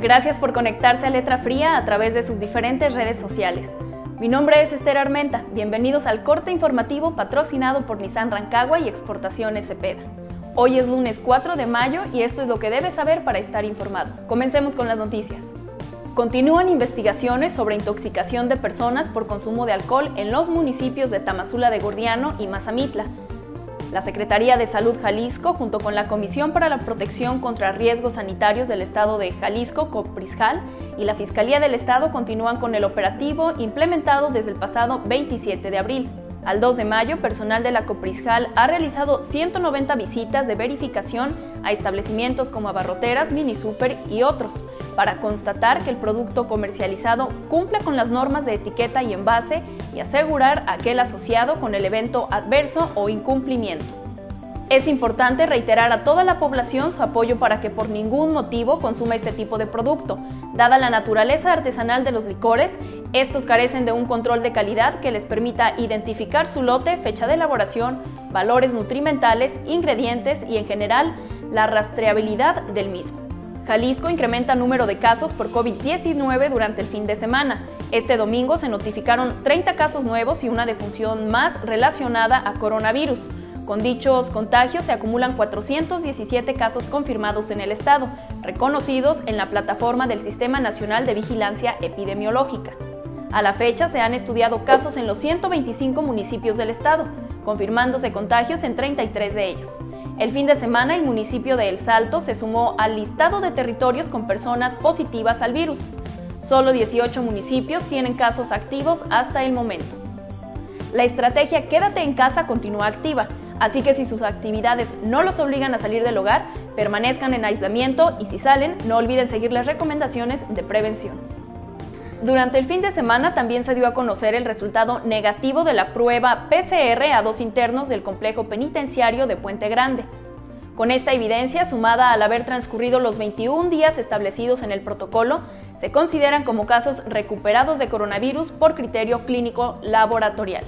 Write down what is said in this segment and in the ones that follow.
Gracias por conectarse a Letra Fría a través de sus diferentes redes sociales. Mi nombre es Esther Armenta. Bienvenidos al corte informativo patrocinado por Nissan Rancagua y Exportaciones Cepeda. Hoy es lunes 4 de mayo y esto es lo que debes saber para estar informado. Comencemos con las noticias. Continúan investigaciones sobre intoxicación de personas por consumo de alcohol en los municipios de Tamazula de Gordiano y Mazamitla. La Secretaría de Salud Jalisco, junto con la Comisión para la Protección contra Riesgos Sanitarios del Estado de Jalisco, COPRISJAL, y la Fiscalía del Estado continúan con el operativo implementado desde el pasado 27 de abril. Al 2 de mayo, personal de la Coprisjal ha realizado 190 visitas de verificación a establecimientos como abarroteras, mini super y otros, para constatar que el producto comercializado cumple con las normas de etiqueta y envase y asegurar aquel asociado con el evento adverso o incumplimiento. Es importante reiterar a toda la población su apoyo para que por ningún motivo consuma este tipo de producto. Dada la naturaleza artesanal de los licores, estos carecen de un control de calidad que les permita identificar su lote, fecha de elaboración, valores nutrimentales, ingredientes y en general la rastreabilidad del mismo. Jalisco incrementa número de casos por COVID-19 durante el fin de semana. Este domingo se notificaron 30 casos nuevos y una defunción más relacionada a coronavirus. Con dichos contagios se acumulan 417 casos confirmados en el estado, reconocidos en la plataforma del Sistema Nacional de Vigilancia Epidemiológica. A la fecha se han estudiado casos en los 125 municipios del estado, confirmándose contagios en 33 de ellos. El fin de semana el municipio de El Salto se sumó al listado de territorios con personas positivas al virus. Solo 18 municipios tienen casos activos hasta el momento. La estrategia Quédate en casa continúa activa Así que si sus actividades no los obligan a salir del hogar, permanezcan en aislamiento y si salen, no olviden seguir las recomendaciones de prevención. Durante el fin de semana también se dio a conocer el resultado negativo de la prueba PCR a dos internos del complejo penitenciario de Puente Grande. Con esta evidencia, sumada al haber transcurrido los 21 días establecidos en el protocolo, se consideran como casos recuperados de coronavirus por criterio clínico laboratorial.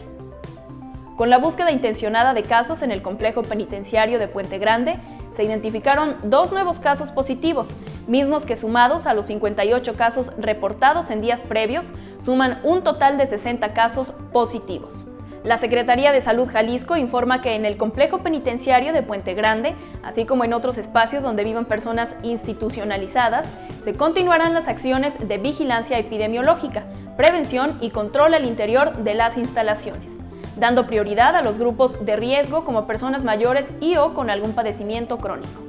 Con la búsqueda intencionada de casos en el complejo penitenciario de Puente Grande, se identificaron dos nuevos casos positivos, mismos que sumados a los 58 casos reportados en días previos, suman un total de 60 casos positivos. La Secretaría de Salud Jalisco informa que en el complejo penitenciario de Puente Grande, así como en otros espacios donde vivan personas institucionalizadas, se continuarán las acciones de vigilancia epidemiológica, prevención y control al interior de las instalaciones dando prioridad a los grupos de riesgo como personas mayores y o con algún padecimiento crónico.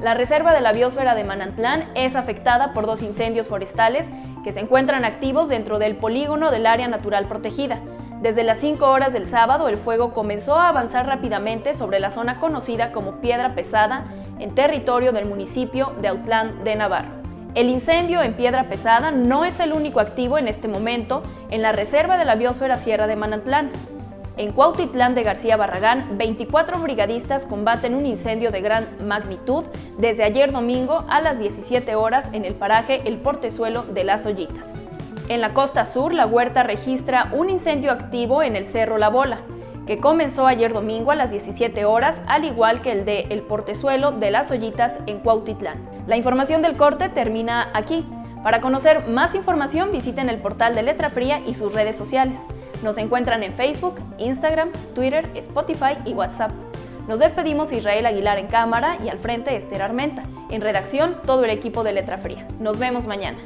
La reserva de la biosfera de Manantlán es afectada por dos incendios forestales que se encuentran activos dentro del polígono del área natural protegida. Desde las 5 horas del sábado el fuego comenzó a avanzar rápidamente sobre la zona conocida como Piedra Pesada en territorio del municipio de Autlán de Navarro. El incendio en piedra pesada no es el único activo en este momento en la reserva de la biosfera Sierra de Manantlán. En Cuautitlán de García Barragán, 24 brigadistas combaten un incendio de gran magnitud desde ayer domingo a las 17 horas en el paraje El Portezuelo de las Ollitas. En la costa sur, la Huerta registra un incendio activo en el Cerro La Bola que comenzó ayer domingo a las 17 horas, al igual que el de El Portezuelo de las Ollitas en Cuautitlán. La información del corte termina aquí. Para conocer más información visiten el portal de Letra Fría y sus redes sociales. Nos encuentran en Facebook, Instagram, Twitter, Spotify y WhatsApp. Nos despedimos Israel Aguilar en cámara y al frente Esther Armenta. En redacción, todo el equipo de Letra Fría. Nos vemos mañana.